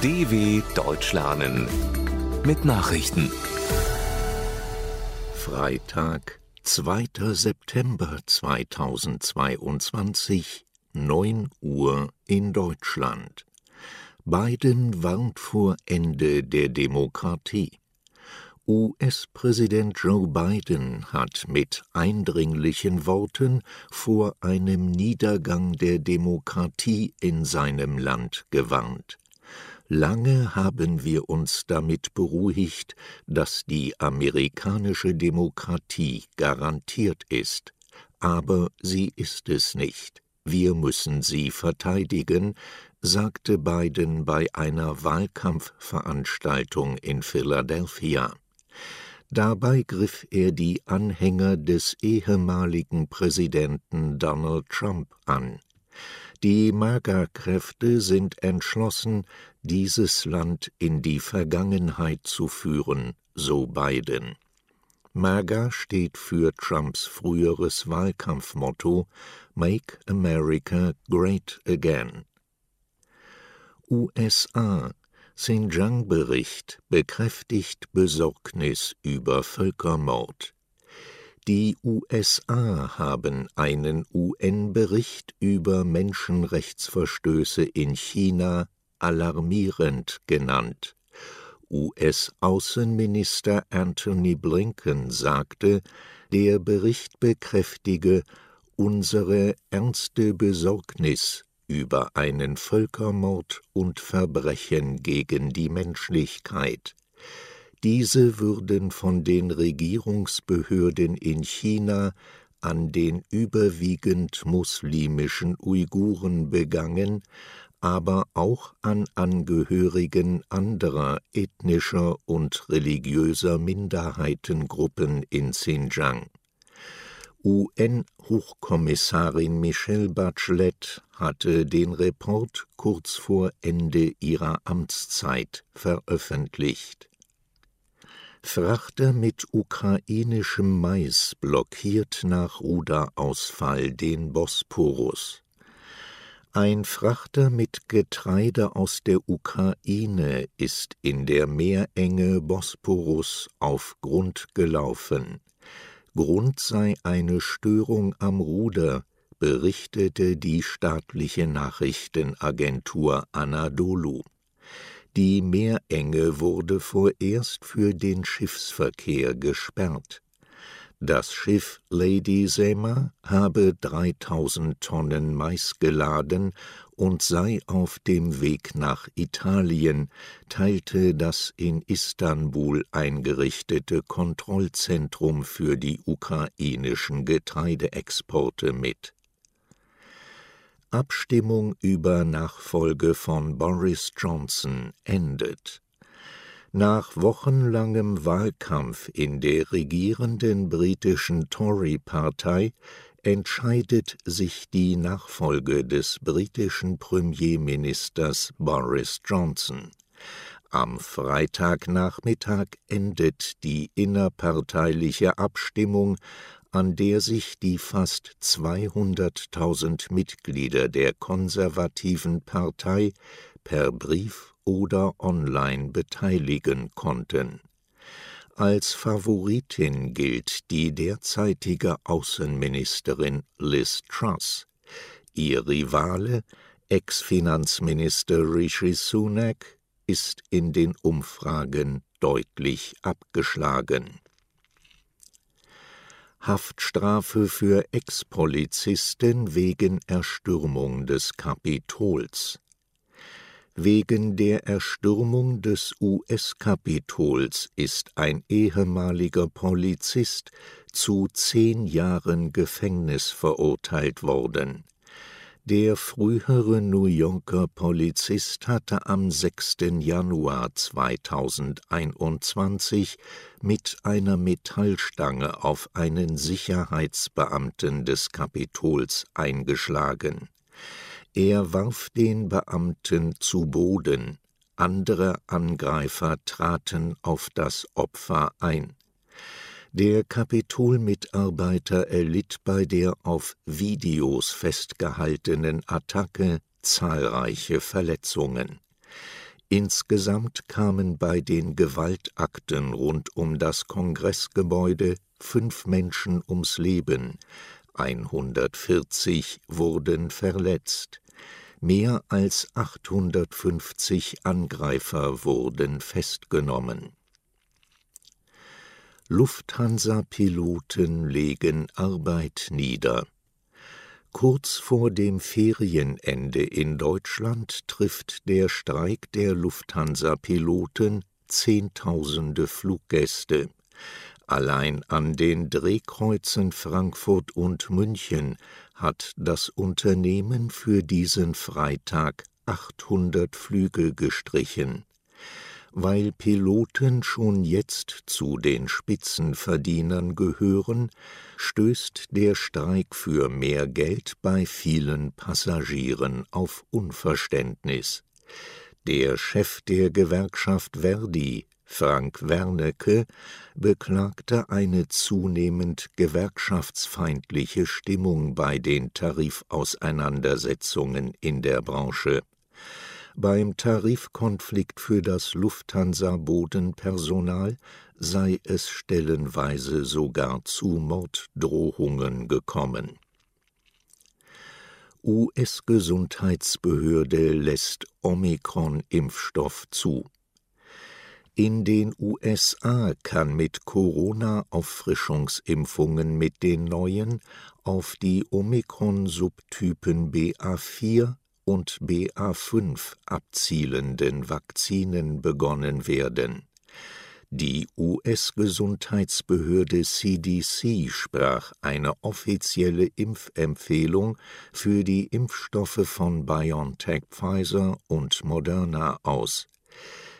DW Deutsch lernen mit Nachrichten. Freitag, 2. September 2022, 9 Uhr in Deutschland. Biden warnt vor Ende der Demokratie. US-Präsident Joe Biden hat mit eindringlichen Worten vor einem Niedergang der Demokratie in seinem Land gewarnt. Lange haben wir uns damit beruhigt, dass die amerikanische Demokratie garantiert ist, aber sie ist es nicht. Wir müssen sie verteidigen, sagte Biden bei einer Wahlkampfveranstaltung in Philadelphia. Dabei griff er die Anhänger des ehemaligen Präsidenten Donald Trump an. Die MAGA-Kräfte sind entschlossen, dieses Land in die Vergangenheit zu führen, so Biden. MAGA steht für Trumps früheres Wahlkampfmotto Make America Great Again. USA Xinjiang-Bericht bekräftigt Besorgnis über Völkermord. Die USA haben einen UN-Bericht über Menschenrechtsverstöße in China alarmierend genannt. US-Außenminister Antony Blinken sagte, der Bericht bekräftige unsere ernste Besorgnis über einen Völkermord und Verbrechen gegen die Menschlichkeit. Diese würden von den Regierungsbehörden in China an den überwiegend muslimischen Uiguren begangen, aber auch an Angehörigen anderer ethnischer und religiöser Minderheitengruppen in Xinjiang. UN-Hochkommissarin Michelle Bachelet hatte den Report kurz vor Ende ihrer Amtszeit veröffentlicht. Frachter mit ukrainischem Mais blockiert nach Ruderausfall den Bosporus. Ein Frachter mit Getreide aus der Ukraine ist in der Meerenge Bosporus auf Grund gelaufen. Grund sei eine Störung am Ruder, berichtete die staatliche Nachrichtenagentur Anadolu. Die Meerenge wurde vorerst für den Schiffsverkehr gesperrt. Das Schiff Lady Sema habe 3000 Tonnen Mais geladen und sei auf dem Weg nach Italien, teilte das in Istanbul eingerichtete Kontrollzentrum für die ukrainischen Getreideexporte mit. Abstimmung über Nachfolge von Boris Johnson endet. Nach wochenlangem Wahlkampf in der regierenden britischen Tory-Partei entscheidet sich die Nachfolge des britischen Premierministers Boris Johnson. Am Freitagnachmittag endet die innerparteiliche Abstimmung an der sich die fast 200.000 Mitglieder der konservativen Partei per Brief oder online beteiligen konnten. Als Favoritin gilt die derzeitige Außenministerin Liz Truss. Ihr Rivale, Ex-Finanzminister Rishi Sunak, ist in den Umfragen deutlich abgeschlagen. Haftstrafe für Ex-Polizisten wegen Erstürmung des Kapitols. Wegen der Erstürmung des US-Kapitols ist ein ehemaliger Polizist zu zehn Jahren Gefängnis verurteilt worden der frühere New Yorker Polizist hatte am 6. Januar 2021 mit einer Metallstange auf einen Sicherheitsbeamten des Kapitols eingeschlagen. Er warf den Beamten zu Boden, andere Angreifer traten auf das Opfer ein. Der Kapitolmitarbeiter erlitt bei der auf Videos festgehaltenen Attacke zahlreiche Verletzungen. Insgesamt kamen bei den Gewaltakten rund um das Kongressgebäude fünf Menschen ums Leben, 140 wurden verletzt, mehr als 850 Angreifer wurden festgenommen. Lufthansa-Piloten legen Arbeit nieder Kurz vor dem Ferienende in Deutschland trifft der Streik der Lufthansa-Piloten Zehntausende Fluggäste. Allein an den Drehkreuzen Frankfurt und München hat das Unternehmen für diesen Freitag 800 Flüge gestrichen weil Piloten schon jetzt zu den Spitzenverdienern gehören, stößt der Streik für mehr Geld bei vielen Passagieren auf Unverständnis. Der Chef der Gewerkschaft Verdi, Frank Wernecke, beklagte eine zunehmend gewerkschaftsfeindliche Stimmung bei den Tarifauseinandersetzungen in der Branche. Beim Tarifkonflikt für das Lufthansa-Bodenpersonal sei es stellenweise sogar zu Morddrohungen gekommen. US-Gesundheitsbehörde lässt Omikron-Impfstoff zu. In den USA kann mit Corona-Auffrischungsimpfungen mit den neuen auf die Omikron-Subtypen BA4, und BA5 abzielenden Vakzinen begonnen werden. Die US-Gesundheitsbehörde CDC sprach eine offizielle Impfempfehlung für die Impfstoffe von BioNTech Pfizer und Moderna aus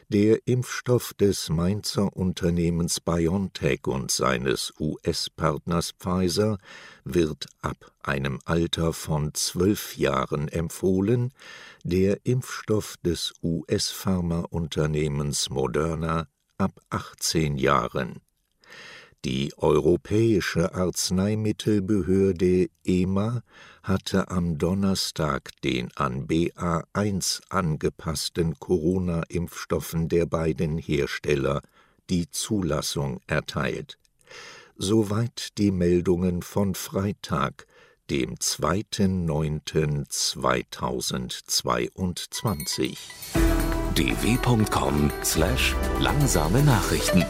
der Impfstoff des Mainzer Unternehmens BioNTech und seines US-Partners Pfizer wird ab einem Alter von zwölf Jahren empfohlen, der Impfstoff des US-Pharmaunternehmens Moderna ab 18 Jahren die Europäische Arzneimittelbehörde EMA hatte am Donnerstag den an BA1 angepassten Corona-Impfstoffen der beiden Hersteller die Zulassung erteilt. Soweit die Meldungen von Freitag, dem 2.9.2022. dw.com/langsame Nachrichten